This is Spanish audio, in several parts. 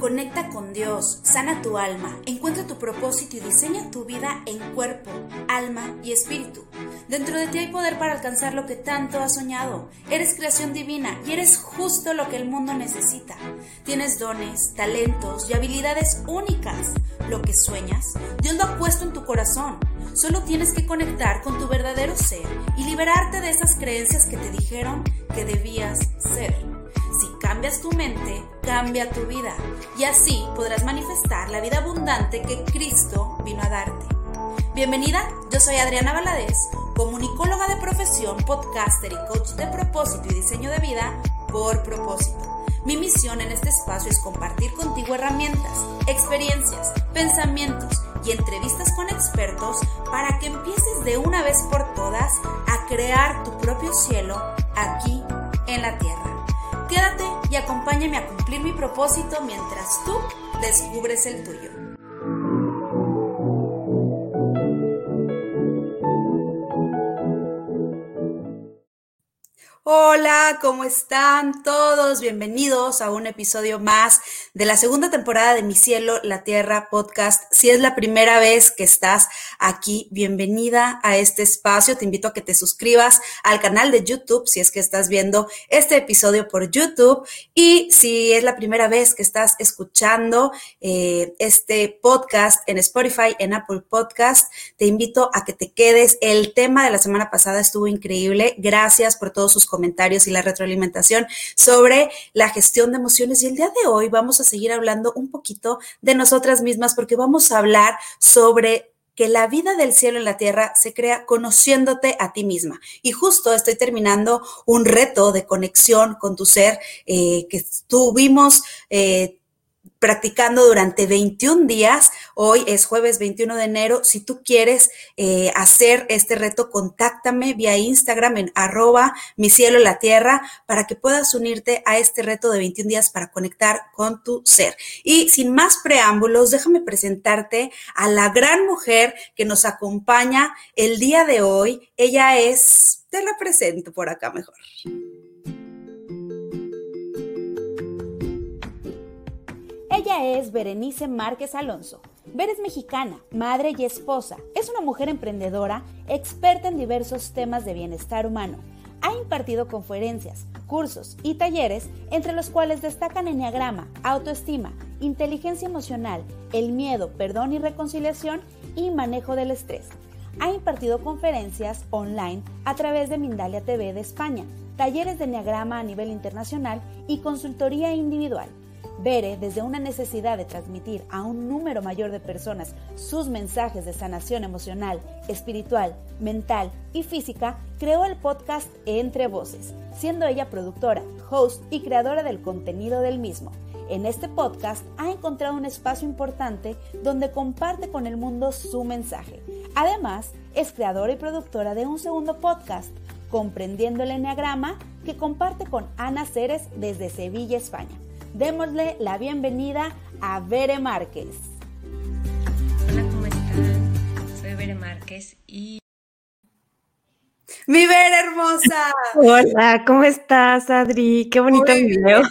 Conecta con Dios, sana tu alma, encuentra tu propósito y diseña tu vida en cuerpo, alma y espíritu. Dentro de ti hay poder para alcanzar lo que tanto has soñado. Eres creación divina y eres justo lo que el mundo necesita. Tienes dones, talentos y habilidades únicas. Lo que sueñas, Dios lo ha puesto en tu corazón. Solo tienes que conectar con tu verdadero ser y liberarte de esas creencias que te dijeron que debías ser. Cambias tu mente, cambia tu vida y así podrás manifestar la vida abundante que Cristo vino a darte. Bienvenida, yo soy Adriana Valadez, comunicóloga de profesión, podcaster y coach de propósito y diseño de vida por propósito. Mi misión en este espacio es compartir contigo herramientas, experiencias, pensamientos y entrevistas con expertos para que empieces de una vez por todas a crear tu propio cielo aquí en la tierra. Quédate y acompáñame a cumplir mi propósito mientras tú descubres el tuyo. Hola, ¿cómo están todos? Bienvenidos a un episodio más de la segunda temporada de Mi Cielo, la Tierra podcast. Si es la primera vez que estás aquí, bienvenida a este espacio. Te invito a que te suscribas al canal de YouTube si es que estás viendo este episodio por YouTube. Y si es la primera vez que estás escuchando eh, este podcast en Spotify, en Apple Podcast, te invito a que te quedes. El tema de la semana pasada estuvo increíble. Gracias por todos sus comentarios comentarios y la retroalimentación sobre la gestión de emociones. Y el día de hoy vamos a seguir hablando un poquito de nosotras mismas porque vamos a hablar sobre que la vida del cielo en la tierra se crea conociéndote a ti misma. Y justo estoy terminando un reto de conexión con tu ser eh, que tuvimos. Eh, practicando durante 21 días. Hoy es jueves 21 de enero. Si tú quieres eh, hacer este reto, contáctame vía Instagram en arroba mi cielo la tierra para que puedas unirte a este reto de 21 días para conectar con tu ser. Y sin más preámbulos, déjame presentarte a la gran mujer que nos acompaña el día de hoy. Ella es, te la presento por acá mejor. Ella es Berenice Márquez Alonso. Ver es mexicana, madre y esposa. Es una mujer emprendedora, experta en diversos temas de bienestar humano. Ha impartido conferencias, cursos y talleres, entre los cuales destacan enneagrama, autoestima, inteligencia emocional, el miedo, perdón y reconciliación y manejo del estrés. Ha impartido conferencias online a través de Mindalia TV de España, talleres de enneagrama a nivel internacional y consultoría individual. Bere, desde una necesidad de transmitir a un número mayor de personas sus mensajes de sanación emocional, espiritual, mental y física, creó el podcast Entre Voces, siendo ella productora, host y creadora del contenido del mismo. En este podcast ha encontrado un espacio importante donde comparte con el mundo su mensaje. Además, es creadora y productora de un segundo podcast, Comprendiendo el Enneagrama, que comparte con Ana Ceres desde Sevilla, España démosle la bienvenida a Bere Márquez. Hola, ¿cómo están? Soy Bere Márquez y... Mi Bere hermosa. Hola, ¿cómo estás, Adri? Qué bonito video.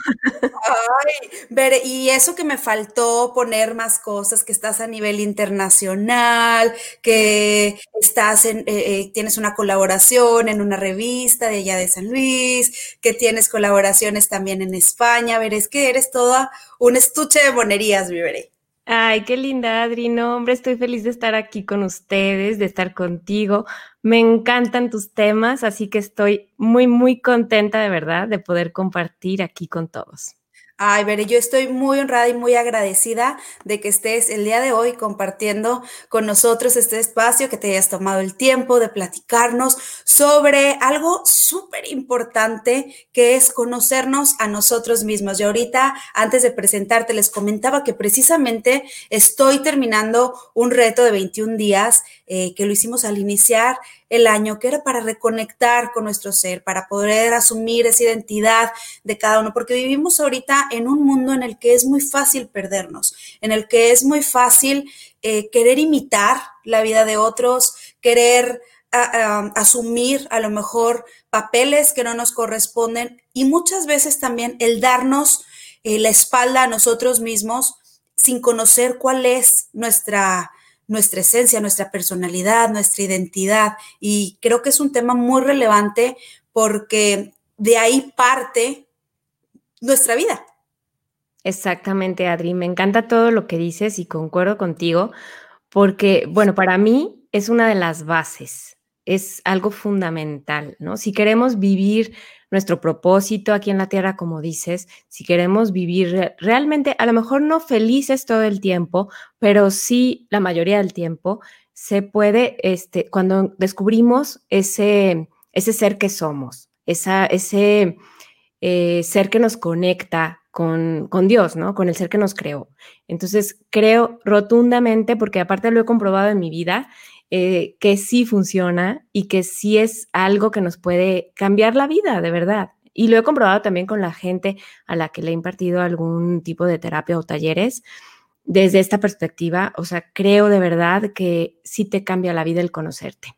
Ay, Bere, y eso que me faltó poner más cosas, que estás a nivel internacional, que estás en, eh, eh, tienes una colaboración en una revista de allá de San Luis, que tienes colaboraciones también en España, Bere, es que eres toda un estuche de monerías, mi Bere. Ay, qué linda, Adri. No, hombre, estoy feliz de estar aquí con ustedes, de estar contigo. Me encantan tus temas, así que estoy muy, muy contenta de verdad de poder compartir aquí con todos. Ay, Bere, yo estoy muy honrada y muy agradecida de que estés el día de hoy compartiendo con nosotros este espacio, que te hayas tomado el tiempo de platicarnos sobre algo súper importante que es conocernos a nosotros mismos. Y ahorita, antes de presentarte, les comentaba que precisamente estoy terminando un reto de 21 días eh, que lo hicimos al iniciar el año, que era para reconectar con nuestro ser, para poder asumir esa identidad de cada uno, porque vivimos ahorita en un mundo en el que es muy fácil perdernos, en el que es muy fácil eh, querer imitar la vida de otros, querer asumir a lo mejor papeles que no nos corresponden y muchas veces también el darnos eh, la espalda a nosotros mismos sin conocer cuál es nuestra, nuestra esencia, nuestra personalidad, nuestra identidad. Y creo que es un tema muy relevante porque de ahí parte nuestra vida. Exactamente, Adri. Me encanta todo lo que dices y concuerdo contigo porque, bueno, para mí es una de las bases, es algo fundamental, ¿no? Si queremos vivir nuestro propósito aquí en la tierra, como dices, si queremos vivir realmente, a lo mejor no felices todo el tiempo, pero sí la mayoría del tiempo, se puede, este, cuando descubrimos ese, ese ser que somos, esa, ese eh, ser que nos conecta con, con, Dios, ¿no? Con el ser que nos creó. Entonces, creo rotundamente, porque aparte lo he comprobado en mi vida, eh, que sí funciona y que sí es algo que nos puede cambiar la vida, de verdad. Y lo he comprobado también con la gente a la que le he impartido algún tipo de terapia o talleres. Desde esta perspectiva, o sea, creo de verdad que sí te cambia la vida el conocerte.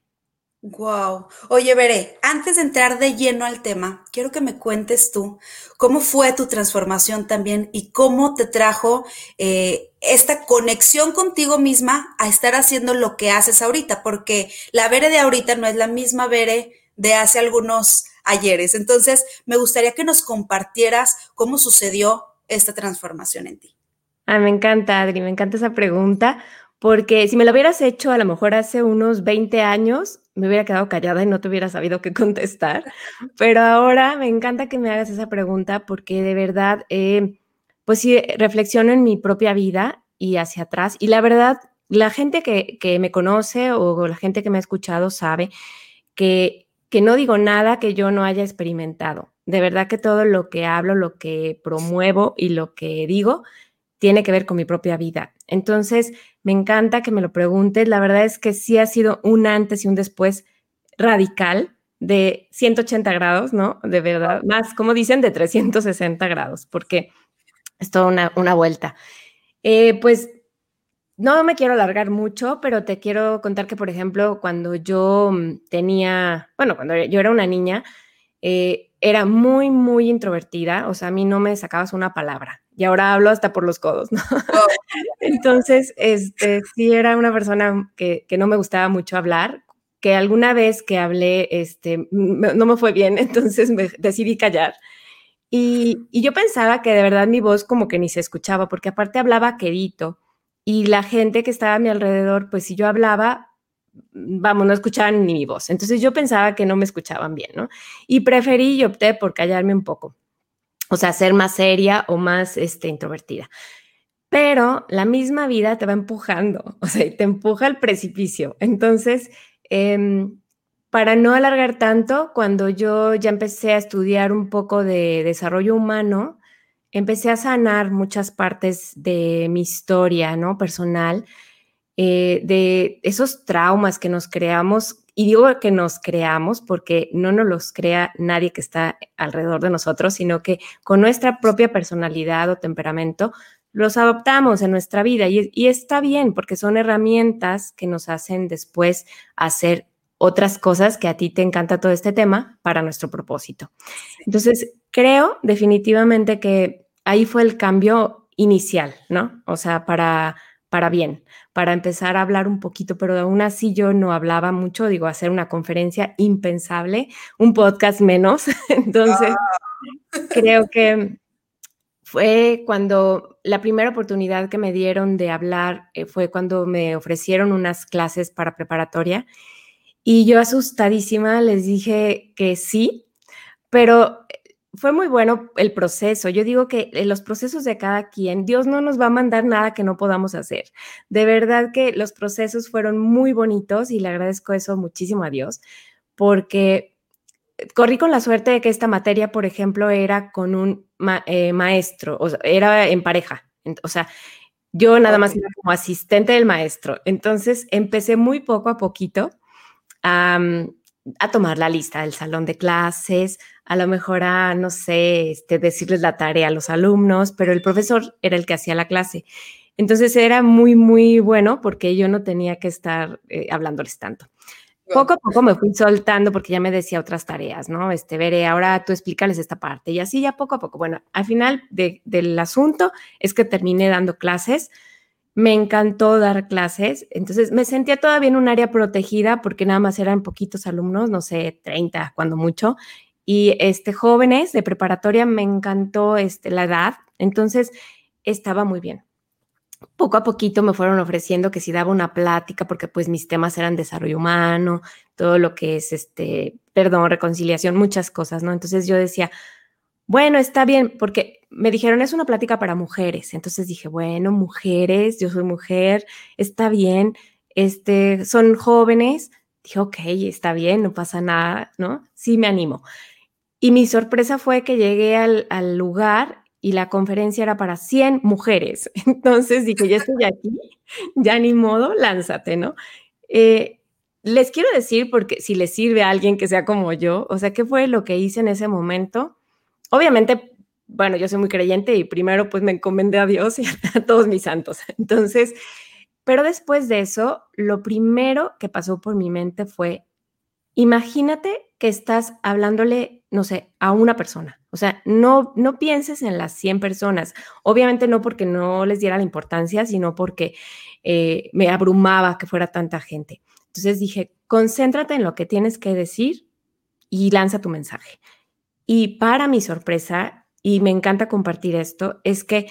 Wow. Oye, Veré, antes de entrar de lleno al tema, quiero que me cuentes tú cómo fue tu transformación también y cómo te trajo eh, esta conexión contigo misma a estar haciendo lo que haces ahorita, porque la Veré de ahorita no es la misma Veré de hace algunos ayeres. Entonces, me gustaría que nos compartieras cómo sucedió esta transformación en ti. Ah, me encanta, Adri, me encanta esa pregunta, porque si me lo hubieras hecho a lo mejor hace unos 20 años, me hubiera quedado callada y no te hubiera sabido qué contestar. Pero ahora me encanta que me hagas esa pregunta porque de verdad, eh, pues sí, reflexiono en mi propia vida y hacia atrás. Y la verdad, la gente que, que me conoce o la gente que me ha escuchado sabe que, que no digo nada que yo no haya experimentado. De verdad que todo lo que hablo, lo que promuevo y lo que digo tiene que ver con mi propia vida. Entonces, me encanta que me lo preguntes. La verdad es que sí ha sido un antes y un después radical de 180 grados, ¿no? De verdad, más, como dicen, de 360 grados, porque es toda una, una vuelta. Eh, pues no me quiero alargar mucho, pero te quiero contar que, por ejemplo, cuando yo mm, tenía, bueno, cuando yo era una niña, eh, era muy, muy introvertida, o sea, a mí no me sacabas una palabra y ahora hablo hasta por los codos, ¿no? Entonces, este, sí era una persona que, que, no me gustaba mucho hablar, que alguna vez que hablé, este, no me fue bien, entonces me decidí callar. Y, yo pensaba que de verdad mi voz como que ni se escuchaba, porque aparte hablaba quedito y la gente que estaba a mi alrededor, pues si yo hablaba, vamos, no escuchaban ni mi voz. Entonces yo pensaba que no me escuchaban bien, ¿no? Y preferí y opté por callarme un poco o sea, ser más seria o más este, introvertida. Pero la misma vida te va empujando, o sea, te empuja al precipicio. Entonces, em, para no alargar tanto, cuando yo ya empecé a estudiar un poco de desarrollo humano, empecé a sanar muchas partes de mi historia, ¿no? Personal, eh, de esos traumas que nos creamos y digo que nos creamos porque no nos los crea nadie que está alrededor de nosotros, sino que con nuestra propia personalidad o temperamento los adoptamos en nuestra vida y, y está bien porque son herramientas que nos hacen después hacer otras cosas que a ti te encanta todo este tema para nuestro propósito. Entonces, creo definitivamente que ahí fue el cambio inicial, ¿no? O sea, para, para bien para empezar a hablar un poquito, pero aún así yo no hablaba mucho, digo, hacer una conferencia impensable, un podcast menos. Entonces, ah. creo que fue cuando la primera oportunidad que me dieron de hablar eh, fue cuando me ofrecieron unas clases para preparatoria y yo asustadísima les dije que sí, pero fue muy bueno el proceso. Yo digo que en los procesos de cada quien, Dios no nos va a mandar nada que no podamos hacer. De verdad que los procesos fueron muy bonitos y le agradezco eso muchísimo a Dios, porque corrí con la suerte de que esta materia, por ejemplo, era con un eh, maestro, o sea, era en pareja. O sea, yo nada más era como asistente del maestro. Entonces empecé muy poco a poquito a, a tomar la lista del salón de clases, a lo mejor a, no sé, este, decirles la tarea a los alumnos, pero el profesor era el que hacía la clase. Entonces era muy, muy bueno porque yo no tenía que estar eh, hablándoles tanto. poco a poco me fui soltando porque ya me decía otras tareas, ¿no? Este, veré, ahora tú explícales esta parte. Y así ya poco a poco. Bueno, al final del asunto es que terminé dando clases. Me encantó dar clases. Entonces me sentía todavía en un área protegida porque nada más eran poquitos alumnos, no sé, 30 cuando mucho. Y este, jóvenes de preparatoria me encantó este, la edad. Entonces estaba muy bien poco a poquito me fueron ofreciendo que si daba una plática, porque pues mis temas eran desarrollo humano, todo lo que es este, perdón, reconciliación, muchas cosas, ¿no? Entonces yo decía, bueno, está bien, porque me dijeron, es una plática para mujeres. Entonces dije, bueno, mujeres, yo soy mujer, está bien, este, son jóvenes. Dije, ok, está bien, no pasa nada, ¿no? Sí, me animo. Y mi sorpresa fue que llegué al, lugar y la conferencia era para 100 mujeres. Entonces dije, ya estoy aquí, ya ni modo, lánzate, ¿no? Eh, les quiero decir, porque si les sirve a alguien que sea como yo, o sea, ¿qué fue lo que hice en ese momento? Obviamente, bueno, yo soy muy creyente y primero pues me encomendé a Dios y a todos mis santos. Entonces, pero después de eso, lo primero que pasó por mi mente fue, imagínate que estás hablándole, no sé, a una persona. O sea, no, no pienses en las 100 personas. Obviamente no porque no les diera la importancia, sino porque eh, me abrumaba que fuera tanta gente. Entonces dije, concéntrate en lo que tienes que decir y lanza tu mensaje. Y para mi sorpresa, y me encanta compartir esto, es que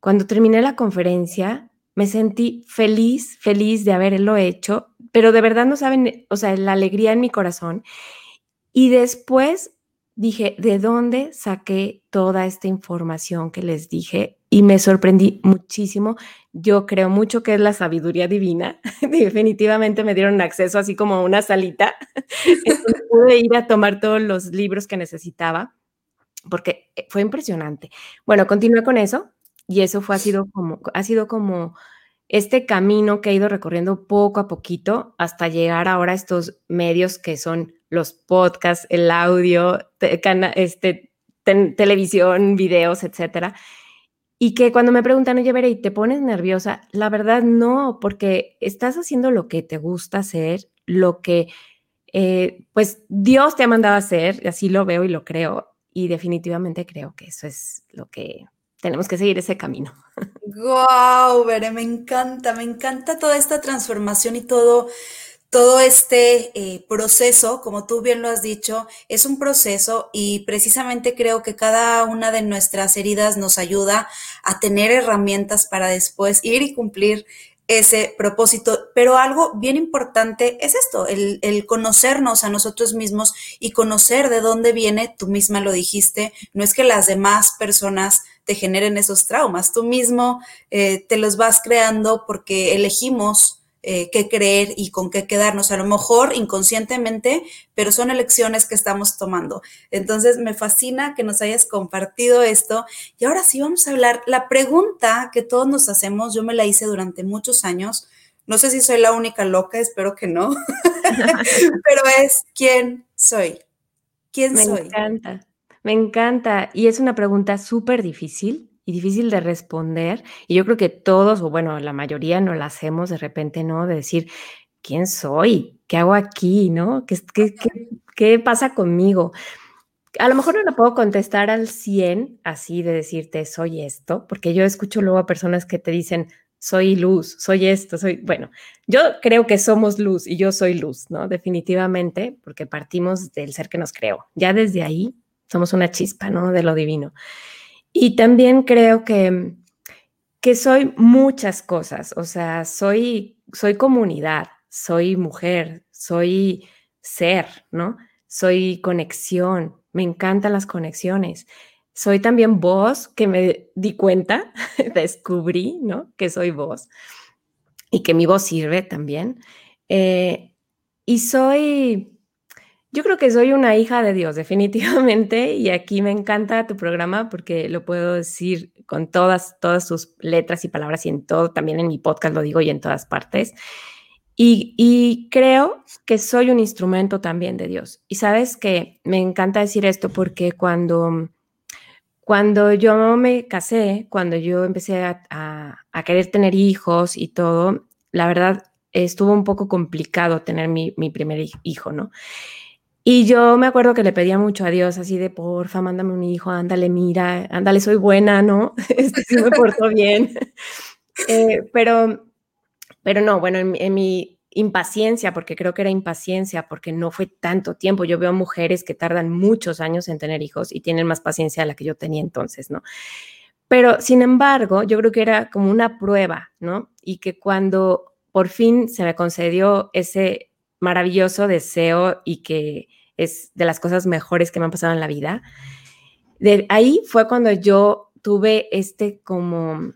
cuando terminé la conferencia, me sentí feliz, feliz de haberlo hecho, pero de verdad no saben, o sea, la alegría en mi corazón y después dije, ¿de dónde saqué toda esta información que les dije? Y me sorprendí muchísimo. Yo creo mucho que es la sabiduría divina. Definitivamente me dieron acceso así como a una salita. pude ir a tomar todos los libros que necesitaba porque eh, fue impresionante. Bueno, continué con eso y eso fue, ha sido como, ha sido como este camino que he ido recorriendo poco a poquito hasta llegar ahora a estos medios que son los podcasts, el audio, este, televisión, videos, etcétera. Y que cuando me preguntan, oye, Veré, ¿te pones nerviosa? La verdad, no, porque estás haciendo lo que te gusta hacer, lo que, eh, pues, Dios te ha mandado a hacer, así lo veo y lo creo, y definitivamente creo que eso es lo que tenemos que seguir ese camino. Wow, Veré, me encanta, me encanta toda esta transformación y todo todo este eh, proceso, como tú bien lo has dicho, es un proceso y precisamente creo que cada una de nuestras heridas nos ayuda a tener herramientas para después ir y cumplir ese propósito. Pero algo bien importante es esto, el, el, conocernos a nosotros mismos y conocer de dónde viene, tú misma lo dijiste, no es que las demás personas te generen esos traumas, tú mismo eh, te los vas creando porque elegimos eh, qué creer y con qué quedarnos, a lo mejor inconscientemente, pero son elecciones que estamos tomando. Entonces, me fascina que nos hayas compartido esto. Y ahora sí vamos a hablar, la pregunta que todos nos hacemos, yo me la hice durante muchos años, no sé si soy la única loca, espero que no, pero es, ¿quién soy? ¿Quién soy? Me encanta, me encanta. Y es una pregunta súper difícil y difícil de responder. Y yo creo que todos, o bueno, la mayoría no la hacemos de repente, ¿no? De decir, ¿quién soy? ¿Qué hago aquí? ¿No? ¿Qué, qué, qué, qué pasa conmigo? A lo mejor no la puedo contestar al 100 así de decirte soy esto, porque yo escucho luego a personas que te dicen soy luz, soy esto, soy, bueno, yo creo que somos luz y yo soy luz, ¿no? Definitivamente, porque partimos del ser que nos creó. Ya desde ahí somos una chispa, ¿no? De lo divino. Y también creo que, que soy muchas cosas, o sea, soy, soy comunidad, soy mujer, soy ser, ¿no? Soy conexión, me encantan las conexiones. Soy también voz, que me di cuenta, descubrí, ¿no? Que soy voz y que mi voz sirve también. Eh, y soy yo creo que soy una hija de Dios, definitivamente, y aquí me encanta tu programa porque lo puedo decir con todas, todas sus letras y palabras y en todo, también en mi podcast lo digo y en todas partes. Y, y creo que soy un instrumento también de Dios. Y sabes que me encanta decir esto porque cuando, cuando yo me casé, cuando yo empecé a, a, a querer tener hijos y todo, la verdad estuvo un poco complicado tener mi, mi primer hijo, ¿no? Y yo me acuerdo que le pedía mucho a Dios, así de, porfa, mándame un hijo, ándale, mira, ándale, soy buena, ¿no? Este sí me portó bien. Eh, pero, pero no, bueno, en, mi impaciencia, porque creo que era impaciencia, porque no fue tanto tiempo. Yo veo mujeres que tardan muchos años en tener hijos y tienen más paciencia de la que yo tenía entonces, ¿no? Pero, sin embargo, yo creo que era como una prueba, ¿no? Y que cuando por fin se me concedió ese maravilloso deseo y que es de las cosas mejores que me han pasado en la vida. De ahí fue cuando yo tuve este como,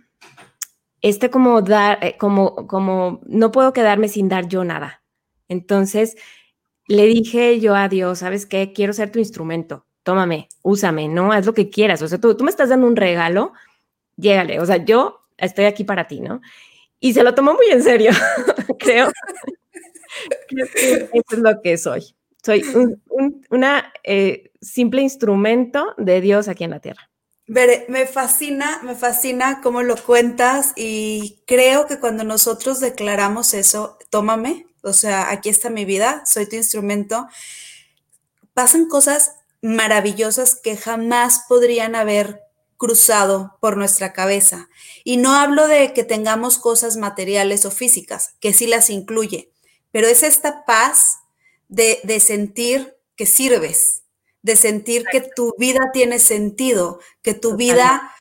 este como dar, eh, como, como, no puedo quedarme sin dar yo nada. Entonces le dije yo a Dios, ¿sabes qué? Quiero ser tu instrumento, tómame, úsame, ¿no? Haz lo que quieras. O sea, tú, tú me estás dando un regalo, llégale. O sea, yo estoy aquí para ti, ¿no? Y se lo tomó muy en serio, creo. Eso es lo que soy. Soy un, eh, simple instrumento de Dios aquí en la tierra. me fascina, me fascina cómo lo cuentas y creo que cuando nosotros declaramos eso, tómame, o sea, aquí está mi vida, soy tu instrumento, pasan cosas maravillosas que jamás podrían haber cruzado por nuestra cabeza. Y no hablo de que tengamos cosas materiales o físicas, que sí las incluye, pero es esta paz de, sentir que sirves, de sentir que tu vida tiene sentido, que tu vida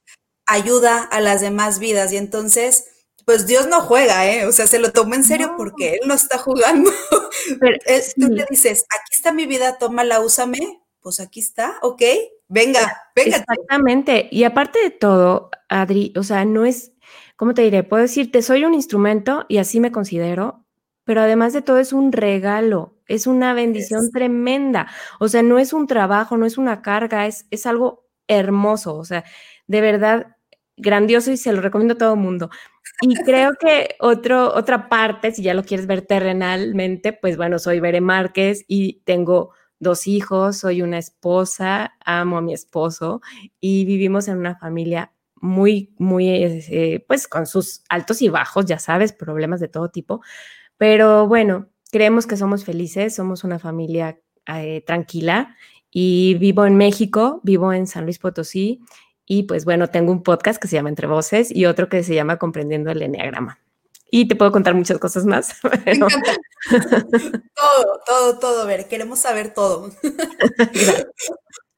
ayuda a las demás vidas. Y entonces, pues Dios no juega, ¿eh? O sea, se lo toma en serio porque Él no está jugando. Pero, Tú le dices, aquí está mi vida, tómala, úsame. Pues aquí está, ok, venga, venga. Exactamente. Y aparte de todo, Adri, o sea, no es, ¿cómo te diré? Puedo decirte, soy un instrumento y así me considero, pero además de todo es un regalo, es una bendición tremenda. O sea, no es un trabajo, no es una carga, es, es algo hermoso, o sea, de verdad grandioso y se lo recomiendo a todo el mundo. Y creo que otro, otra parte, si ya lo quieres ver terrenalmente, pues bueno, soy Bere Márquez y tengo dos hijos, soy una esposa, amo a mi esposo y vivimos en una familia muy, muy, eh, pues con sus altos y bajos, ya sabes, problemas de todo tipo, pero bueno, creemos que somos felices, somos una familia eh, tranquila y vivo en México, vivo en San Luis Potosí y pues bueno, tengo un podcast que se llama Entre Voces y otro que se llama Comprendiendo el Enneagrama. Y te puedo contar muchas cosas más. todo, todo, todo, Ver, queremos saber todo.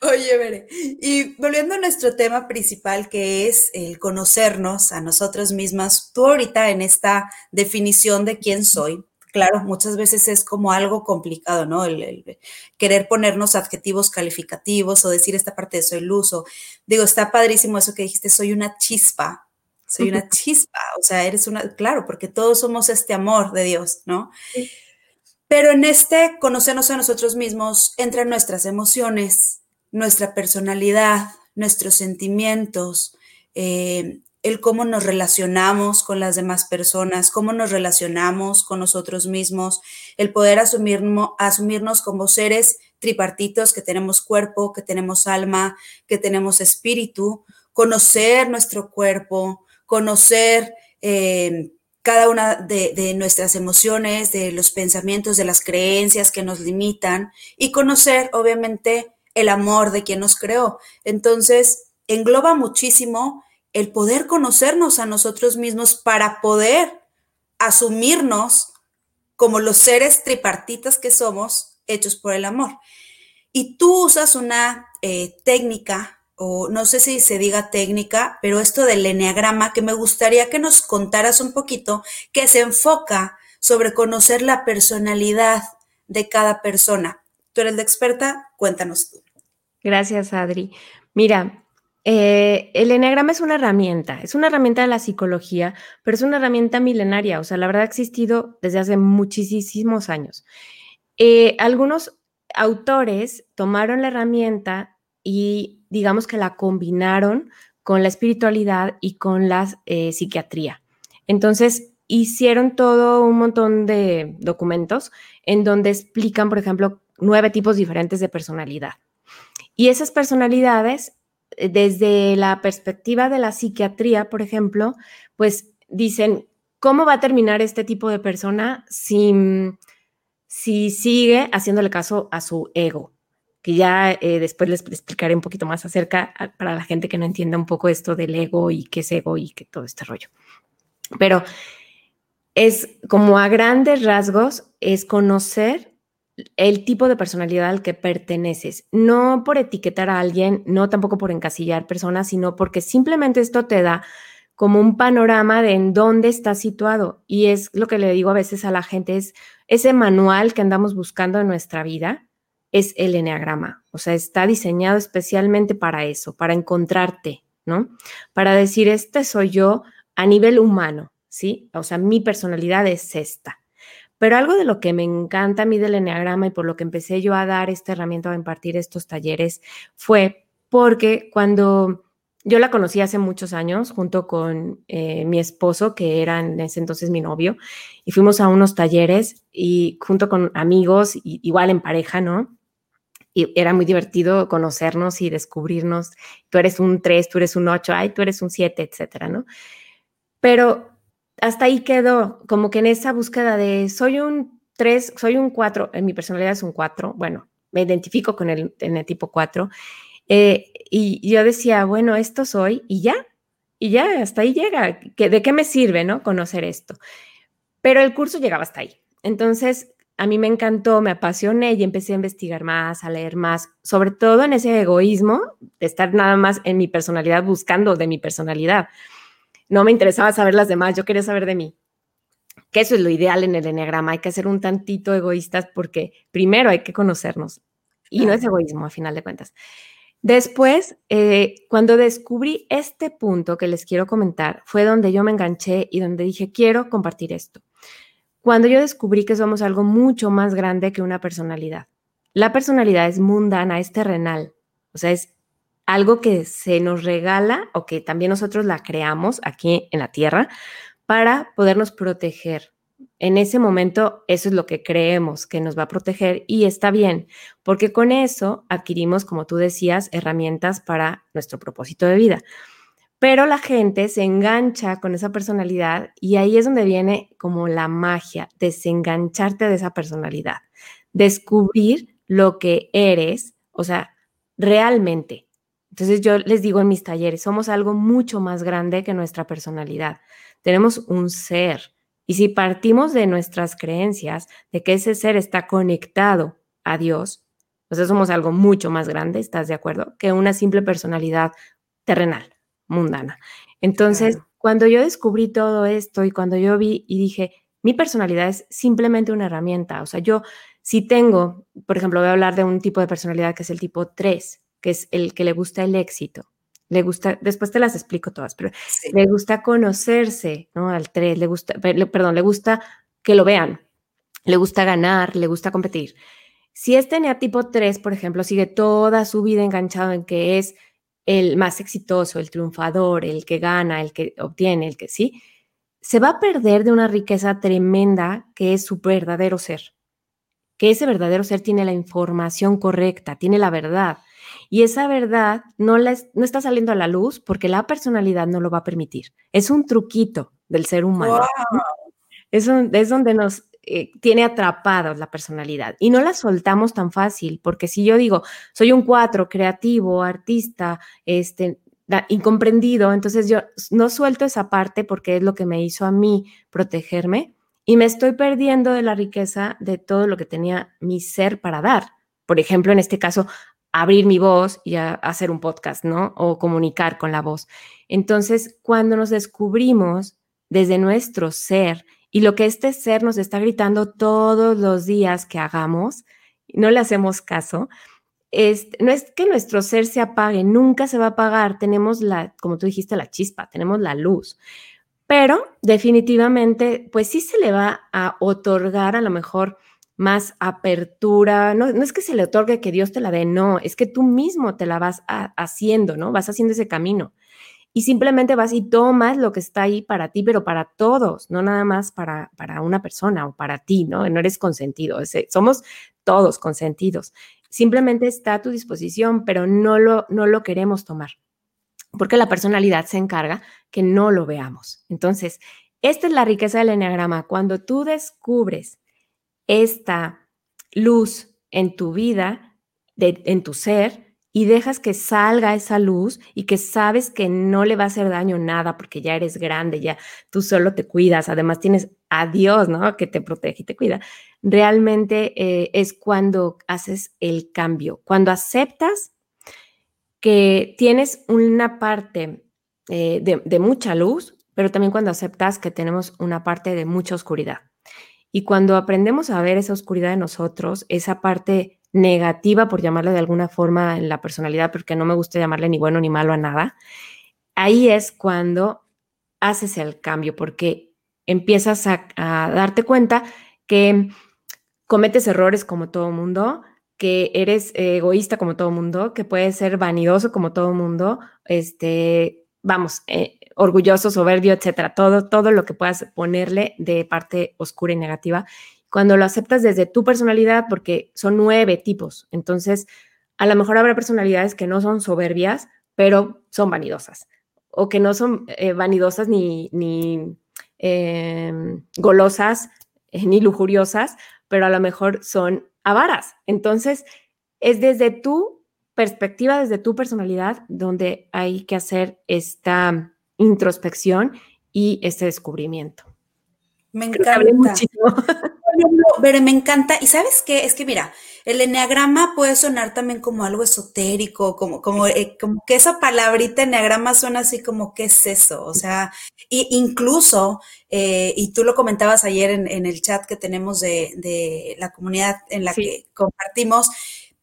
Oye, Bere, y volviendo a nuestro tema principal, que es el conocernos a nosotros mismas, tú ahorita en esta definición de quién soy, claro, muchas veces es como algo complicado, ¿no? El, querer ponernos adjetivos calificativos o decir esta parte de soy luz, o digo, está padrísimo eso que dijiste, soy una chispa, soy una chispa, o sea, eres una, claro, porque todos somos este amor de Dios, ¿no? Pero en este conocernos a nosotros mismos entran nuestras emociones, nuestra personalidad, nuestros sentimientos, eh, el cómo nos relacionamos con las demás personas, cómo nos relacionamos con nosotros mismos, el poder asumirnos como seres tripartitos, que tenemos cuerpo, que tenemos alma, que tenemos espíritu, conocer nuestro cuerpo, conocer eh, cada una de, nuestras emociones, de los pensamientos, de las creencias que nos limitan y conocer, obviamente, el amor de quien nos creó. Entonces, engloba muchísimo el poder conocernos a nosotros mismos para poder asumirnos como los seres tripartitas que somos, hechos por el amor. Y tú usas una eh, técnica, o no sé si se diga técnica, pero esto del eneagrama, que me gustaría que nos contaras un poquito, que se enfoca sobre conocer la personalidad de cada persona. Tú eres la experta, cuéntanos tú. Gracias, Adri. Mira, eh, el eneagrama es una herramienta, es una herramienta de la psicología, pero es una herramienta milenaria, o sea, la verdad ha existido desde hace muchísimos años. Eh, algunos autores tomaron la herramienta y digamos que la combinaron con la espiritualidad y con la eh, psiquiatría. Entonces, hicieron todo un montón de documentos en donde explican, por ejemplo, nueve tipos diferentes de personalidad. Y esas personalidades, eh, desde la perspectiva de la psiquiatría, por ejemplo, pues dicen ¿cómo va a terminar este tipo de persona si, si sigue haciéndole caso a su ego? Que ya eh, después les explicaré un poquito más acerca para la gente que no entienda un poco esto del ego y qué es ego y qué todo este rollo. Pero es como a grandes rasgos, es conocer el tipo de personalidad al que perteneces, no por etiquetar a alguien, no tampoco por encasillar personas, sino porque simplemente esto te da como un panorama de en dónde estás situado. Y es lo que le digo a veces a la gente, es ese manual que andamos buscando en nuestra vida, es el enneagrama. O sea, está diseñado especialmente para eso, para encontrarte, ¿no? Para decir, este soy yo a nivel humano, ¿sí? O sea, mi personalidad es esta. Pero algo de lo que me encanta a mí del Enneagrama y por lo que empecé yo a dar esta herramienta, a impartir estos talleres, fue porque cuando yo la conocí hace muchos años junto con eh, mi esposo, que era en ese entonces mi novio, y fuimos a unos talleres y junto con amigos, igual en pareja, ¿no? Y era muy divertido conocernos y descubrirnos. Tú eres un 3, tú eres un 8, ay, tú eres un 7, etcétera, ¿no? Pero hasta ahí quedó, como que en esa búsqueda de soy un 3, soy un 4, en mi personalidad es un 4, bueno, me identifico con el, tipo 4, eh, y yo decía, bueno, esto soy y ya, y ya, hasta ahí llega, ¿de qué me sirve, no? Conocer esto. Pero el curso llegaba hasta ahí. Entonces, a mí me encantó, me apasioné y empecé a investigar más, a leer más, sobre todo en ese egoísmo de estar nada más en mi personalidad, buscando de mi personalidad no me interesaba saber las demás, yo quería saber de mí. Que eso es lo ideal en el enneagrama, hay que ser un tantito egoístas porque primero hay que conocernos y no es egoísmo a final de cuentas. Después, eh, cuando descubrí este punto que les quiero comentar, fue donde yo me enganché y donde dije, quiero compartir esto. Cuando yo descubrí que somos algo mucho más grande que una personalidad. La personalidad es mundana, es terrenal, o sea, es algo que se nos regala o que también nosotros la creamos aquí en la Tierra para podernos proteger. En ese momento, eso es lo que creemos que nos va a proteger y está bien, porque con eso adquirimos, como tú decías, herramientas para nuestro propósito de vida. Pero la gente se engancha con esa personalidad y ahí es donde viene como la magia, desengancharte de esa personalidad, descubrir lo que eres, o sea, realmente, entonces yo les digo en mis talleres, somos algo mucho más grande que nuestra personalidad. Tenemos un ser. Y si partimos de nuestras creencias, de que ese ser está conectado a Dios, entonces somos algo mucho más grande, ¿estás de acuerdo? Que una simple personalidad terrenal, mundana. Entonces, cuando yo descubrí todo esto y cuando yo vi y dije, mi personalidad es simplemente una herramienta, o sea, yo si tengo, por ejemplo, voy a hablar de un tipo de personalidad que es el tipo 3, que es el que le gusta el éxito. Le gusta, después te las explico todas, pero le gusta conocerse, ¿no? Al tres, le gusta, perdón, le gusta que lo vean, le gusta ganar, le gusta competir. Si este tipo 3, por ejemplo, sigue toda su vida enganchado en que es el más exitoso, el triunfador, el que gana, el que obtiene, el que sí, se va a perder de una riqueza tremenda que es su verdadero ser. Que ese verdadero ser tiene la información correcta, tiene la verdad. Y esa verdad no, no está saliendo a la luz porque la personalidad no lo va a permitir. Es un truquito del ser humano. Es, es, donde nos eh, tiene atrapados la personalidad y no la soltamos tan fácil porque si yo digo, soy un cuatro, creativo, artista, este, incomprendido, entonces yo no suelto esa parte porque es lo que me hizo a mí protegerme y me estoy perdiendo de la riqueza de todo lo que tenía mi ser para dar. Por ejemplo, en este caso, abrir mi voz y hacer un podcast, ¿no? O comunicar con la voz. Entonces, cuando nos descubrimos desde nuestro ser y lo que este ser nos está gritando todos los días que hagamos, no le hacemos caso, es, no es que nuestro ser se apague, nunca se va a apagar, tenemos la, como tú dijiste, la chispa, tenemos la luz, pero definitivamente, pues sí se le va a otorgar a lo mejor más apertura, no, no, es que se le otorgue que Dios te la dé, no, es que tú mismo te la vas haciendo, ¿no? Vas haciendo ese camino. Y simplemente vas y tomas lo que está ahí para ti, pero para todos, no nada más para, para una persona o para ti, ¿no? No eres consentido, somos todos consentidos. Simplemente está a tu disposición, pero no lo, no lo queremos tomar, porque la personalidad se encarga que no lo veamos. Entonces, esta es la riqueza del enneagrama. Cuando tú descubres esta luz en tu vida, en tu ser, y dejas que salga esa luz y que sabes que no le va a hacer daño nada porque ya eres grande, ya tú solo te cuidas, además tienes a Dios, ¿no? Que te protege y te cuida. Realmente eh, es cuando haces el cambio, cuando aceptas que tienes una parte eh, de mucha luz, pero también cuando aceptas que tenemos una parte de mucha oscuridad. Y cuando aprendemos a ver esa oscuridad de nosotros, esa parte negativa, por llamarle de alguna forma en la personalidad, porque no me gusta llamarle ni bueno ni malo a nada, ahí es cuando haces el cambio, porque empiezas a, darte cuenta que cometes errores como todo mundo, que eres egoísta como todo mundo, que puedes ser vanidoso como todo mundo, este, vamos, eh, orgulloso, soberbio, etcétera, todo, todo lo que puedas ponerle de parte oscura y negativa cuando lo aceptas desde tu personalidad, porque son nueve tipos. Entonces, a lo mejor habrá personalidades que no son soberbias, pero son vanidosas, o que no son eh, vanidosas ni, ni em, golosas, eh, ni lujuriosas, pero a lo mejor son avaras. Entonces, es desde tu perspectiva, desde tu personalidad, donde hay que hacer esta introspección y este descubrimiento. Me encanta. pero me encanta. Y sabes qué? Es que mira, el enneagrama puede sonar también como algo esotérico, como, como, eh, como que esa palabrita enneagrama suena así como, ¿qué es eso? O sea, y incluso, eh, y tú lo comentabas ayer en, el chat que tenemos de, la comunidad en la que compartimos,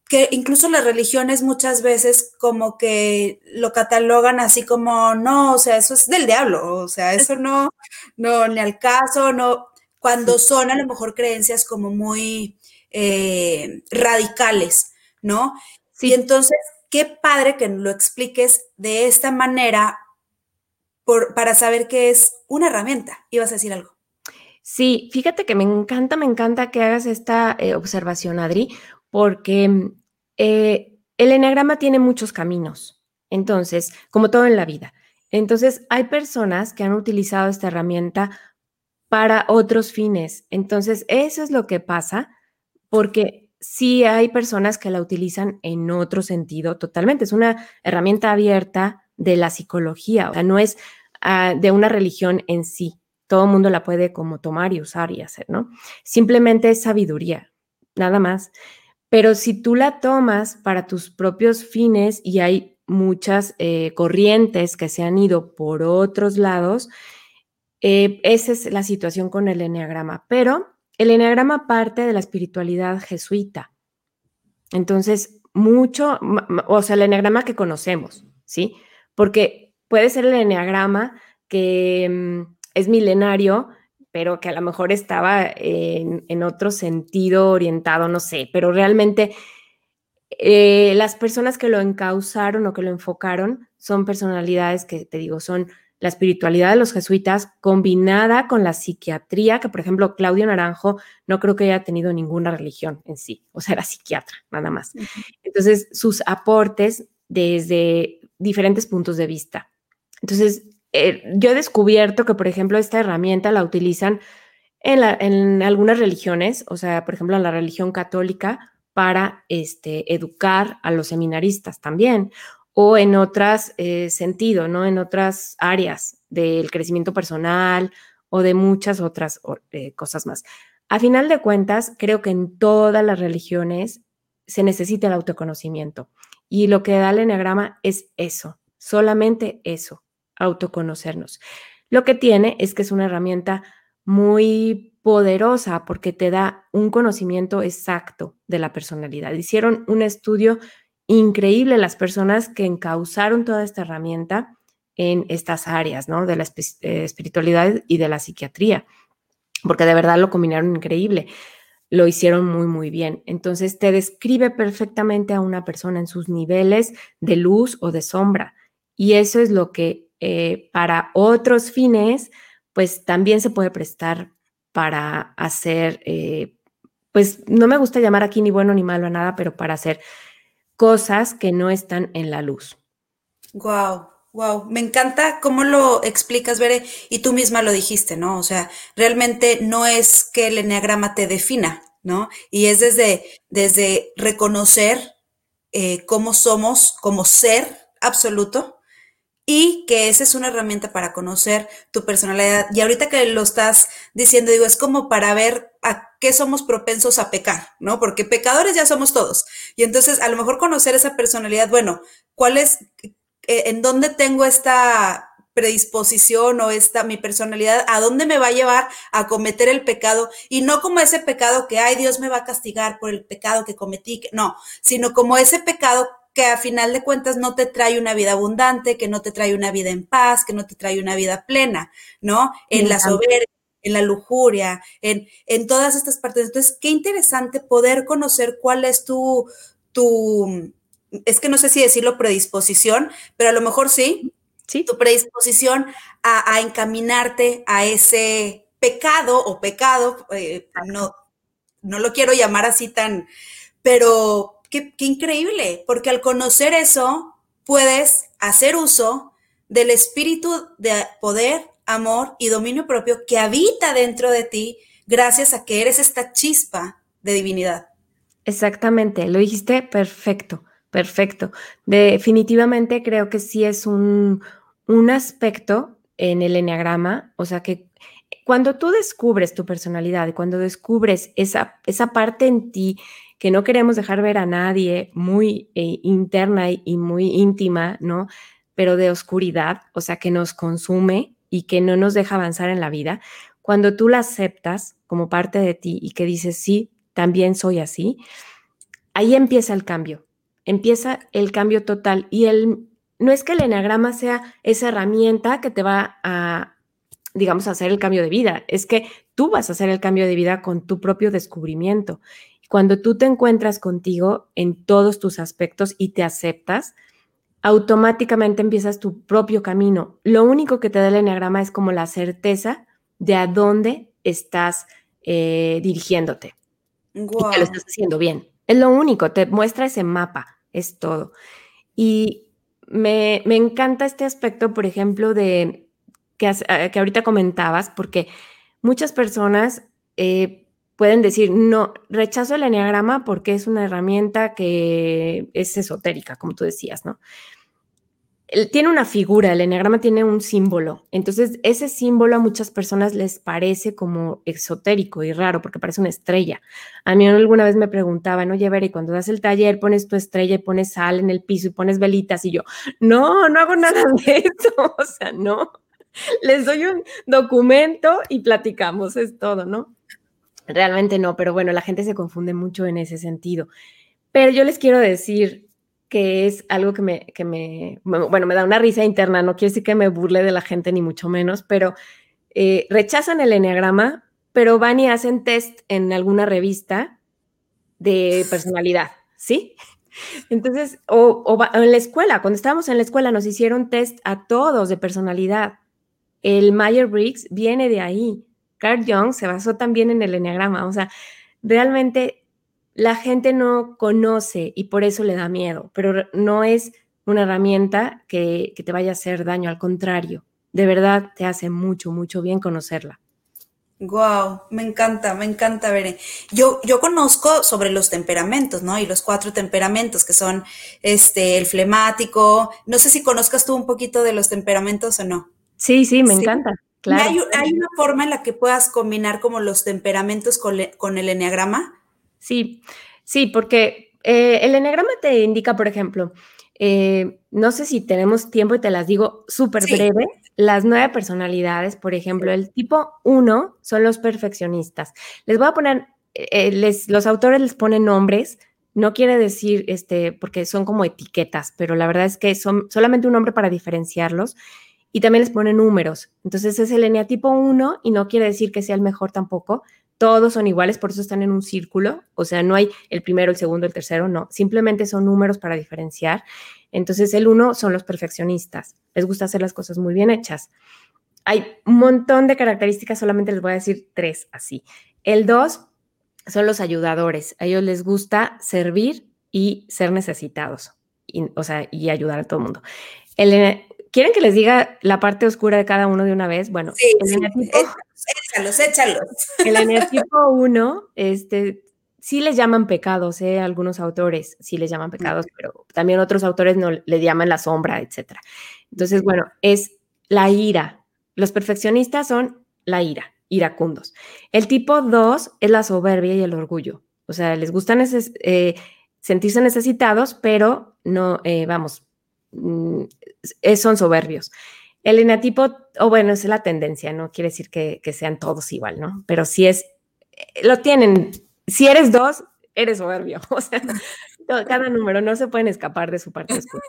que incluso las religiones muchas veces como que lo catalogan así como, no, o sea, eso es del diablo, o sea, eso no, no, ni al caso, no, cuando son a lo mejor creencias como muy eh, radicales, ¿no? Sí. Y entonces, qué padre que lo expliques de esta manera por, para saber que es una herramienta. Ibas a decir algo. Sí, fíjate que me encanta, me encanta que hagas esta eh, observación, Adri, porque eh, el enagrama tiene muchos caminos. Entonces, como todo en la vida. Entonces, hay personas que han utilizado esta herramienta para otros fines. Entonces, eso es lo que pasa, porque sí hay personas que la utilizan en otro sentido totalmente. Es una herramienta abierta de la psicología, o sea, no es ah, de una religión en sí. Todo el mundo la puede como tomar y usar y hacer, ¿no? Simplemente es sabiduría, nada más. Pero si tú la tomas para tus propios fines y hay muchas eh, corrientes que se han ido por otros lados, eh, esa es la situación con el enneagrama, pero el enneagrama parte de la espiritualidad jesuita. Entonces, mucho, o sea, el enneagrama que conocemos, ¿sí? Porque puede ser el enneagrama que mm, es milenario, pero que a lo mejor estaba en, otro sentido orientado, no sé, pero realmente eh, las personas que lo encausaron o que lo enfocaron son personalidades que, te digo, son la espiritualidad de los jesuitas combinada con la psiquiatría, que por ejemplo Claudio Naranjo no creo que haya tenido ninguna religión en sí, o sea, era psiquiatra, nada más. Entonces, sus aportes desde diferentes puntos de vista. Entonces, eh, yo he descubierto que, por ejemplo, esta herramienta la utilizan en, algunas religiones, o sea, por ejemplo, en la religión católica, para este, educar a los seminaristas también, o en otras eh, sentidos, ¿no? En otras áreas del crecimiento personal o de muchas otras eh, cosas más. A final de cuentas, creo que en todas las religiones se necesita el autoconocimiento y lo que da el enneagrama es eso, solamente eso, autoconocernos. Lo que tiene es que es una herramienta muy poderosa porque te da un conocimiento exacto de la personalidad. Hicieron un estudio increíble las personas que encauzaron toda esta herramienta en estas áreas, ¿no? De la eh, espiritualidad y de la psiquiatría, porque de verdad lo combinaron increíble, lo hicieron muy, muy bien. Entonces te describe perfectamente a una persona en sus niveles de luz o de sombra. Y eso es lo que eh, para otros fines, pues también se puede prestar para hacer, eh, pues no me gusta llamar aquí ni bueno ni malo a nada, pero para hacer cosas que no están en la luz. Wow, Wow, me encanta cómo lo explicas, Bere, y tú misma lo dijiste, ¿no? O sea, realmente no es que el enneagrama te defina, ¿no? Y es desde, desde reconocer eh, cómo somos como ser absoluto y que esa es una herramienta para conocer tu personalidad. Y ahorita que lo estás diciendo, digo, es como para ver a qué somos propensos a pecar, ¿no? Porque pecadores ya somos todos. Y entonces, a lo mejor conocer esa personalidad, bueno, ¿cuál es, eh, en dónde tengo esta predisposición o esta mi personalidad, a dónde me va a llevar a cometer el pecado y no como ese pecado que, ay, Dios me va a castigar por el pecado que cometí, no, sino como ese pecado que a final de cuentas no te trae una vida abundante, que no te trae una vida en paz, que no te trae una vida plena, ¿no? En la soberbia, en la lujuria, en, en todas estas partes. Entonces, qué interesante poder conocer cuál es tu, tu, es que no sé si decirlo predisposición, pero a lo mejor sí, ¿Sí? tu predisposición a, encaminarte a ese pecado o pecado, eh, no, no lo quiero llamar así tan, pero qué, increíble, porque al conocer eso puedes hacer uso del espíritu de poder, amor y dominio propio que habita dentro de ti gracias a que eres esta chispa de divinidad. Exactamente, lo dijiste perfecto. Perfecto. Definitivamente creo que sí es un, aspecto en el enneagrama, o sea que cuando tú descubres tu personalidad, cuando descubres esa, esa parte en ti que no queremos dejar ver a nadie, muy eh, interna y muy íntima, ¿no? Pero de oscuridad, o sea, que nos consume y que no nos deja avanzar en la vida, cuando tú la aceptas como parte de ti y que dices, sí, también soy así, ahí empieza el cambio empieza el cambio total. Y el, no es que el enagrama sea esa herramienta que te va a, digamos, hacer el cambio de vida, es que tú vas a hacer el cambio de vida con tu propio descubrimiento. Cuando tú te encuentras contigo en todos tus aspectos y te aceptas, automáticamente empiezas tu propio camino. Lo único que te da el enagrama es como la certeza de a dónde estás eh, dirigiéndote. Y que lo estás haciendo bien. Es lo único, te muestra ese mapa es todo. Y me, encanta este aspecto, por ejemplo, de que, eh, que ahorita comentabas, porque muchas personas eh, pueden decir, no, rechazo el enneagrama porque es una herramienta que es esotérica, como tú decías, ¿no? tiene una figura, el enneagrama tiene un símbolo. Entonces, ese símbolo a muchas personas les parece como exotérico y raro porque parece una estrella. A mí alguna vez me preguntaban, oye, ver, y cuando das el taller pones tu estrella y pones sal en el piso y pones velitas y yo, no, no hago nada de eso. O sea, no. Les doy un documento y platicamos, es todo, ¿no? Realmente no, pero bueno, la gente se confunde mucho en ese sentido. Pero yo les quiero decir, que es algo que me, que me, bueno, me da una risa interna, no quiero decir que me burle de la gente ni mucho menos, pero eh, rechazan el enneagrama, pero van y hacen test en alguna revista de personalidad, ¿sí? Entonces, o, o, en la escuela, cuando estábamos en la escuela nos hicieron test a todos de personalidad. El Meyer-Briggs viene de ahí. Carl Jung se basó también en el enneagrama. O sea, realmente la gente no conoce y por eso le da miedo, pero no es una herramienta que, te vaya a hacer daño, al contrario, de verdad te hace mucho, mucho bien conocerla. Wow, me encanta, me encanta ver. Yo, yo conozco sobre los temperamentos, ¿no? Y los cuatro temperamentos que son este, el flemático. No sé si conozcas tú un poquito de los temperamentos o no. Sí, sí, me encanta. Claro. ¿Hay, una forma en la que puedas combinar como los temperamentos con, con el enneagrama? Sí, sí, porque eh, el enegrama te indica, por ejemplo, eh, no sé si tenemos tiempo y te las digo súper breve, las nueve personalidades, por ejemplo, el tipo uno son los perfeccionistas. Les voy a poner, eh, les, los autores les ponen nombres, no quiere decir, este, porque son como etiquetas, pero la verdad es que son solamente un nombre para diferenciarlos y también les ponen números. Entonces es el eneatipo 1 y no quiere decir que sea el mejor tampoco, todos son iguales, por eso están en un círculo, o sea, no hay el primero, el segundo, el tercero, no, simplemente son números para diferenciar. Entonces, el uno son los perfeccionistas, les gusta hacer las cosas muy bien hechas. Hay un montón de características, solamente les voy a decir tres así. El dos son los ayudadores, a ellos les gusta servir y ser necesitados, o sea, y ayudar a todo el mundo. El ¿Quieren que les diga la parte oscura de cada uno de una vez? Bueno, el eneatipo, échalos, échalos. El eneatipo 1, este, sí les llaman pecados, ¿eh? algunos autores sí les llaman pecados, pero también otros autores no le llaman la sombra, etc. Entonces, bueno, es la ira. Los perfeccionistas son la ira, iracundos. El tipo 2 es la soberbia y el orgullo. O sea, les gusta eh, sentirse necesitados, pero no, eh, vamos, mm, son soberbios. El eneatipo, o bueno, es la tendencia, no quiere decir que, sean todos igual, ¿no? Pero sí es, eh, lo tienen, si eres dos, eres soberbio. O sea, cada número no se pueden escapar de su parte oscura.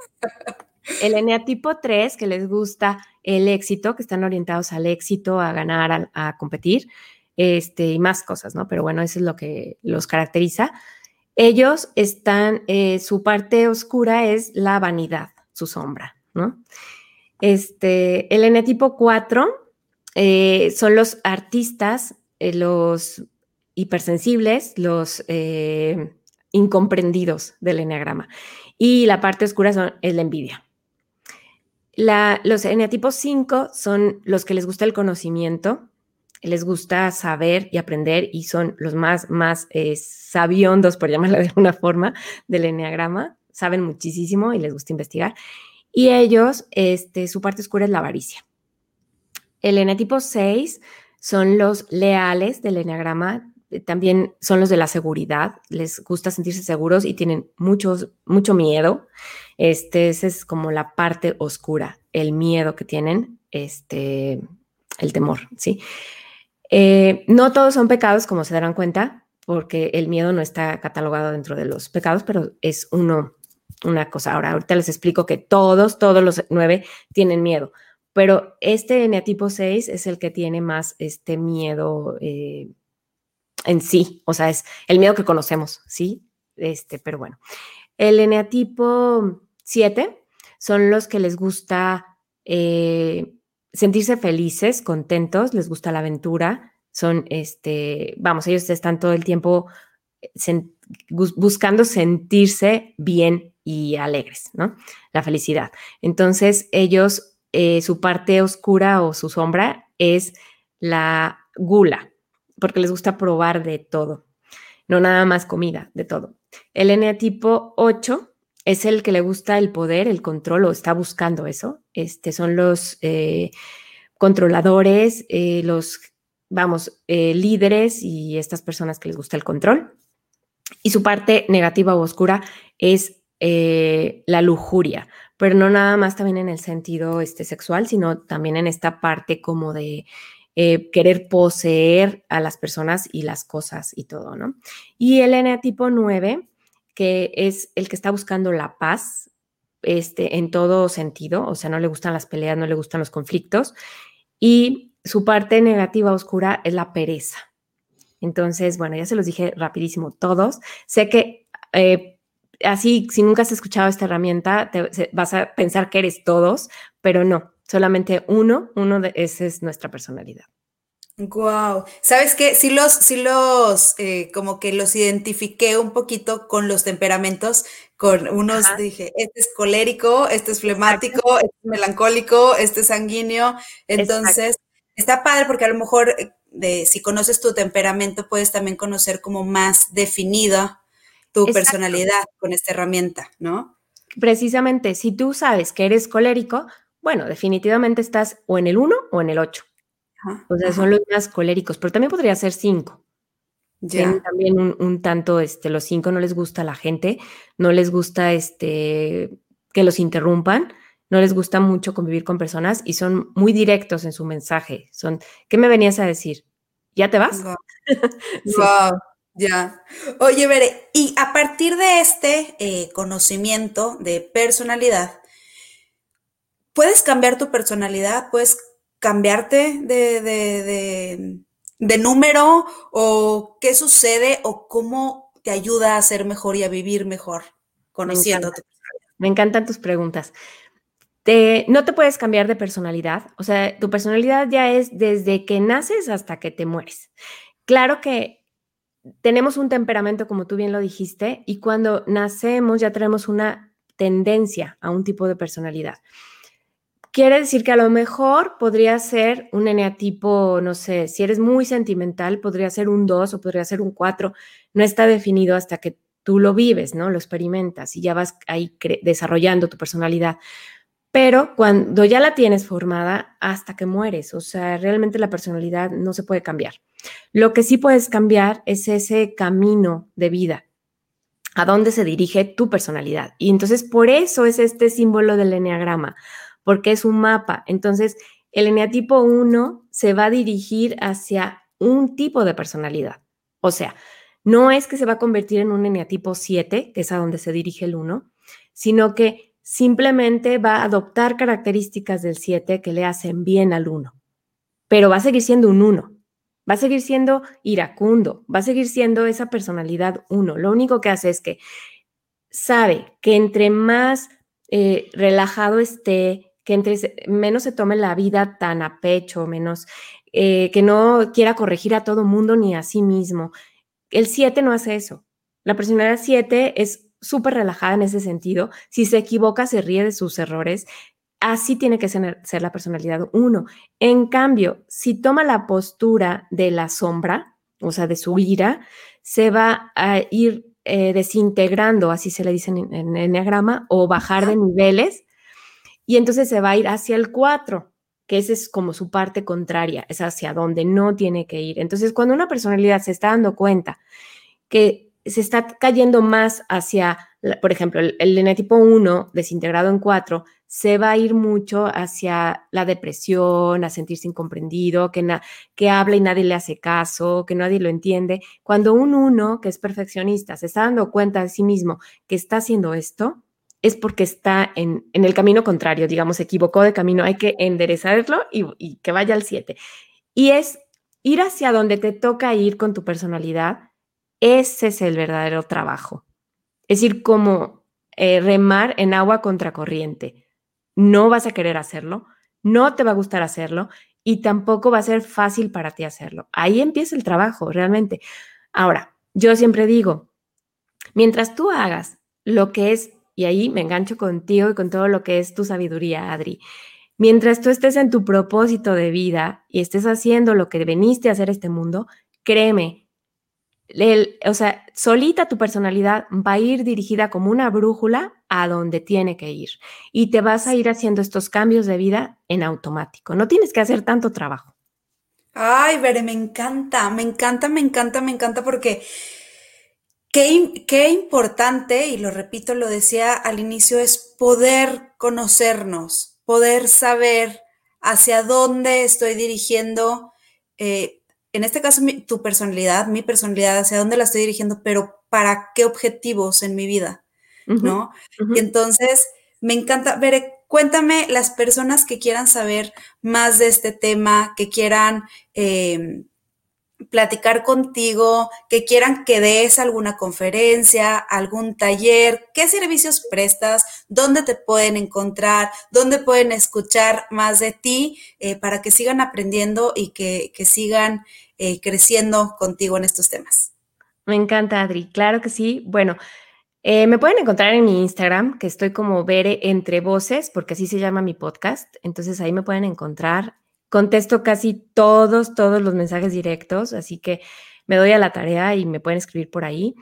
El eneatipo 3, que les gusta el éxito, que están orientados al éxito, a ganar, a, competir, este, y más cosas, ¿no? Pero bueno, eso es lo que los caracteriza. Ellos están, eh, su parte oscura es la vanidad, su sombra, ¿no? Este, el eneatipo 4 eh, son los artistas, eh, los hipersensibles, los incomprendidos del eneagrama. Y la parte oscura son, es la envidia. los eneatipos 5 son los que les gusta el conocimiento, les gusta saber y aprender y son los más, más eh, por llamarlo de alguna forma, del enneagrama. Saben muchísimo y les gusta investigar. Y ellos, este, su parte oscura es la avaricia. El eneatipo 6 son los leales del enneagrama, eh, también son los de la seguridad, les gusta sentirse seguros y tienen muchos, mucho miedo. Este, esa es como la parte oscura, el miedo que tienen, este, el temor, ¿sí? Eh, no todos son pecados, como se darán cuenta, porque el miedo no está catalogado dentro de los pecados, pero es uno, una cosa. Ahora, ahorita les explico que todos, todos los nueve tienen miedo, pero este eneatipo 6 es el que tiene más este miedo eh, en sí, o sea, es el miedo que conocemos, ¿sí? Este, pero bueno. El eneatipo 7 son los que les gusta eh, sentirse felices, contentos, les gusta la aventura, son, este, vamos, ellos están todo el tiempo eh, buscando sentirse bien y alegres, ¿no? La felicidad. Entonces, ellos, eh, su parte oscura o su sombra es la gula, porque les gusta probar de todo, no nada más comida, de todo. El eneatipo 8 es el que le gusta el poder, el control o está buscando eso. Este, son los eh, controladores, eh, los, vamos, líderes y estas personas que les gusta el control. Y su parte negativa o oscura es la lujuria, pero no nada más también en el sentido este, sexual, sino también en esta parte como de querer poseer a las personas y las cosas y todo, ¿no? Y el N tipo 9 que es el que está buscando la paz este, en todo sentido, o sea, no le gustan las peleas, no le gustan los conflictos, y su parte negativa oscura es la pereza. Entonces, bueno, ya se los dije rapidísimo todos. Sé que eh, así, si nunca has escuchado esta herramienta, te, vas a pensar que eres todos, pero no, solamente uno, uno de esa es nuestra personalidad. Wow, ¿sabes qué? Sí los, sí los, eh, como que los identifiqué un poquito con los temperamentos, con unos dije, este es colérico, este es flemático, este es melancólico, este es sanguíneo, entonces está padre porque a lo mejor eh, de, si conoces tu temperamento puedes también conocer como más definida tu personalidad con esta herramienta, ¿no? Precisamente, si tú sabes que eres colérico, bueno, definitivamente estás o en el 1 o en el 8 o sea, son los más coléricos, pero también podría ser cinco. Tienen también un, tanto, este, los cinco no les gusta a la gente, no les gusta este, que los interrumpan, no les gusta mucho convivir con personas y son muy directos en su mensaje. Son, ¿qué me venías a decir? ¿Ya te vas? Wow. Ya. Oye, Bere, y a partir de este eh, conocimiento de personalidad, ¿puedes cambiar tu personalidad? ¿Puedes cambiarte de, número o qué sucede o cómo te ayuda a ser mejor y a vivir mejor conociendo Me, Me encantan tus preguntas. no te puedes cambiar de personalidad, o sea, tu personalidad ya es desde que naces hasta que te mueres. Claro que tenemos un temperamento, como tú bien lo dijiste, y cuando nacemos ya tenemos una tendencia a un tipo de personalidad quiere decir que a lo mejor podría ser un eneatipo, no sé, si eres muy sentimental, podría ser un 2 o podría ser un 4. No está definido hasta que tú lo vives, ¿no? Lo experimentas y ya vas ahí desarrollando tu personalidad. Pero cuando ya la tienes formada, hasta que mueres, o sea, realmente la personalidad no se puede cambiar. Lo que sí puedes cambiar es ese camino de vida, a dónde se dirige tu personalidad. Y entonces por eso es este símbolo del eneagrama porque es un mapa. Entonces, el eneatipo 1 se va a dirigir hacia un tipo de personalidad. O sea, no es que se va a convertir en un eneatipo 7, que es a donde se dirige el 1, sino que simplemente va a adoptar características del 7 que le hacen bien al 1. Pero va a seguir siendo un 1. Va a seguir siendo iracundo, va a seguir siendo esa personalidad 1. Lo único que hace es que sabe que entre más eh, relajado esté, que entre, menos se tome la vida tan a pecho, menos eh, que no quiera corregir a todo mundo ni a sí mismo. El 7 no hace eso. La personalidad 7 es súper relajada en ese sentido. Si se equivoca, se ríe de sus errores. Así tiene que ser, la personalidad 1. En cambio, si toma la postura de la sombra, o sea, de su ira, se va a ir eh, desintegrando, así se le dice en, en Enneagrama, o bajar de niveles y entonces se va a ir hacia el 4, que ese es como su parte contraria, es hacia donde no tiene que ir. Entonces, cuando una personalidad se está dando cuenta que se está cayendo más hacia, por ejemplo, el, el tipo 1 desintegrado en 4, se va a ir mucho hacia la depresión, a sentirse incomprendido, que, que habla y nadie le hace caso, que nadie lo entiende. Cuando un 1 que es perfeccionista se está dando cuenta de sí mismo que está haciendo esto, es porque está en, el camino contrario, digamos, se equivocó de camino, hay que enderezarlo y, que vaya al 7. Y es ir hacia donde te toca ir con tu personalidad, ese es el verdadero trabajo. Es ir como eh, remar en agua contracorriente. No vas a querer hacerlo, no te va a gustar hacerlo y tampoco va a ser fácil para ti hacerlo. Ahí empieza el trabajo, realmente. Ahora, yo siempre digo, mientras tú hagas lo que es y ahí me engancho contigo y con todo lo que es tu sabiduría, Adri. Mientras tú estés en tu propósito de vida y estés haciendo lo que veniste a hacer este mundo, créeme, o sea, solita tu personalidad va a ir dirigida como una brújula a donde tiene que ir y te vas a ir haciendo estos cambios de vida en automático. No tienes que hacer tanto trabajo. Ay, Bere, me encanta, me encanta, me encanta, me encanta porque Qué, importante, y lo repito, lo decía al inicio, es poder conocernos, poder saber hacia dónde estoy dirigiendo, eh, en este caso tu personalidad, mi personalidad, hacia dónde la estoy dirigiendo, pero para qué objetivos en mi vida, ¿no? Y entonces, me encanta, ver, cuéntame las personas que quieran saber más de este tema, que quieran... Eh, platicar contigo, que quieran que des alguna conferencia, algún taller, qué servicios prestas, dónde te pueden encontrar, dónde pueden escuchar más de ti eh, para que sigan aprendiendo y que, sigan eh, creciendo contigo en estos temas. Me encanta, Adri. Claro que sí. Bueno, eh, me pueden encontrar en mi Instagram, que estoy como Bere Entre Voces, porque así se llama mi podcast. Entonces ahí me pueden encontrar Contesto casi todos, todos los mensajes directos, así que me doy a la tarea y me pueden escribir por ahí.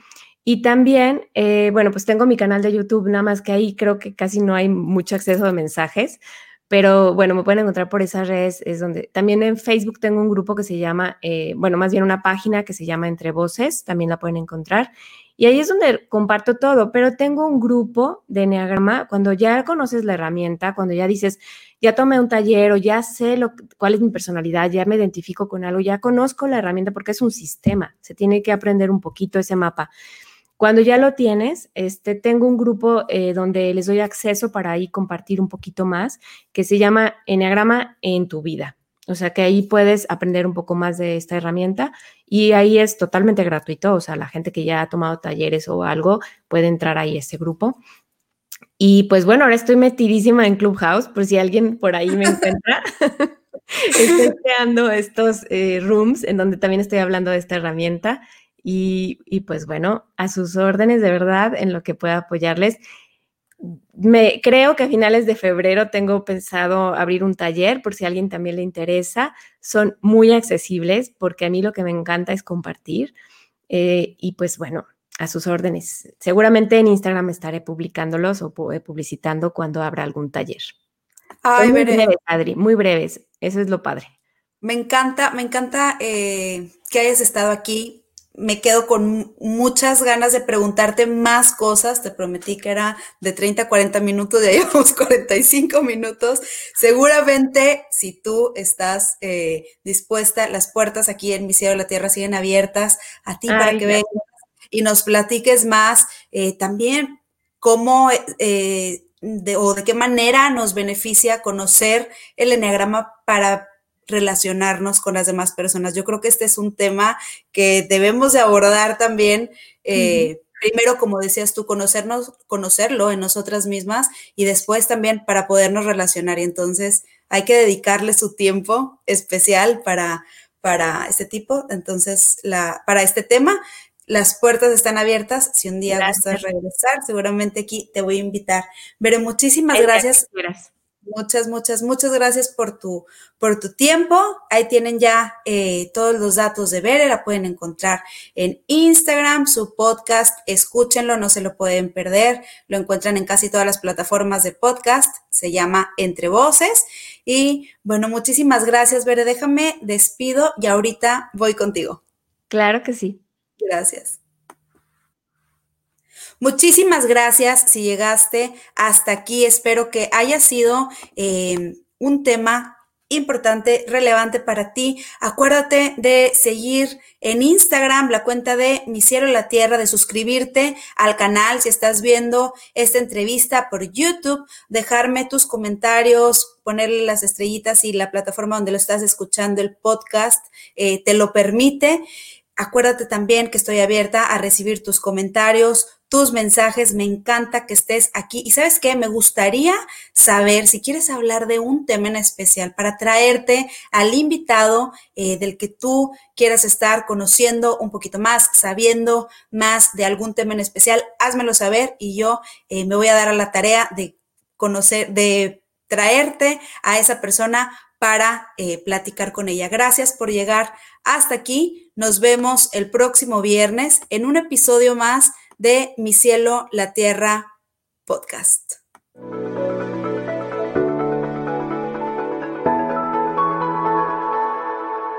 Y también, eh, bueno, pues tengo mi canal de YouTube, nada más que ahí creo que casi no hay mucho acceso a mensajes, pero bueno, me pueden encontrar por esas redes, es donde también en Facebook tengo un grupo que se llama, eh, bueno, más bien una página que se llama Entre Voces, también la pueden encontrar. Y ahí es donde comparto todo, pero tengo un grupo de Enneagrama, cuando ya conoces la herramienta, cuando ya dices, ya tomé un taller o ya sé lo, cuál es mi personalidad, ya me identifico con algo, ya conozco la herramienta porque es un sistema, se tiene que aprender un poquito ese mapa. Cuando ya lo tienes, este, tengo un grupo eh, donde les doy acceso para ahí compartir un poquito más, que se llama Enneagrama en tu vida. O sea que ahí puedes aprender un poco más de esta herramienta y ahí es totalmente gratuito. O sea, la gente que ya ha tomado talleres o algo puede entrar ahí a este grupo. Y pues bueno, ahora estoy metidísima en Clubhouse, por si alguien por ahí me encuentra. estoy creando estos eh, rooms en donde también estoy hablando de esta herramienta. Y, y, pues bueno, a sus órdenes de verdad en lo que pueda apoyarles. me, creo que a finales de febrero tengo pensado abrir un taller por si a alguien también le interesa. Son muy accesibles porque a mí lo que me encanta es compartir. Eh, y pues bueno, a sus órdenes. Seguramente en Instagram estaré publicándolos o publicitando cuando abra algún taller. muy breves, Adri, muy breves. Eso es lo padre. Me encanta, me encanta eh, que hayas estado aquí me quedo con muchas ganas de preguntarte más cosas. Te prometí que era de 30 a 40 minutos, ya llevamos 45 minutos. Seguramente, si tú estás eh, dispuesta, las puertas aquí en Mi Cielo de la Tierra siguen abiertas a ti para que vengas y nos platiques más eh, también cómo eh, o de qué manera nos beneficia conocer el enneagrama para relacionarnos con las demás personas. Yo creo que este es un tema que debemos de abordar también. Eh, primero, como decías tú, conocernos, conocerlo en nosotras mismas y después también para podernos relacionar. Y entonces hay que dedicarle su tiempo especial para, para este tipo. Entonces, la, para este tema, las puertas están abiertas. Si un día gustas regresar, seguramente aquí te voy a invitar. Veré, muchísimas gracias. Muchas, muchas, muchas gracias por tu, por tu tiempo. Ahí tienen ya eh, todos los datos de Bere, la pueden encontrar en Instagram, su podcast, escúchenlo, no se lo pueden perder. Lo encuentran en casi todas las plataformas de podcast, se llama Entre Voces. Y bueno, muchísimas gracias, Bere. Déjame, despido y ahorita voy contigo. Claro que sí. Gracias. Muchísimas gracias si llegaste hasta aquí. Espero que haya sido eh, un tema importante, relevante para ti. Acuérdate de seguir en Instagram la cuenta de Mi Cielo la Tierra, de suscribirte al canal si estás viendo esta entrevista por YouTube, dejarme tus comentarios, ponerle las estrellitas y la plataforma donde lo estás escuchando, el podcast, eh, te lo permite. Acuérdate también que estoy abierta a recibir tus comentarios, tus mensajes. Me encanta que estés aquí. Y sabes qué, me gustaría saber si quieres hablar de un tema en especial para traerte al invitado eh, del que tú quieras estar conociendo un poquito más, sabiendo más de algún tema en especial. Házmelo saber y yo eh, me voy a dar a la tarea de conocer, de traerte a esa persona para eh, platicar con ella. Gracias por llegar hasta aquí. Nos vemos el próximo viernes en un episodio más de Mi Cielo, la Tierra podcast.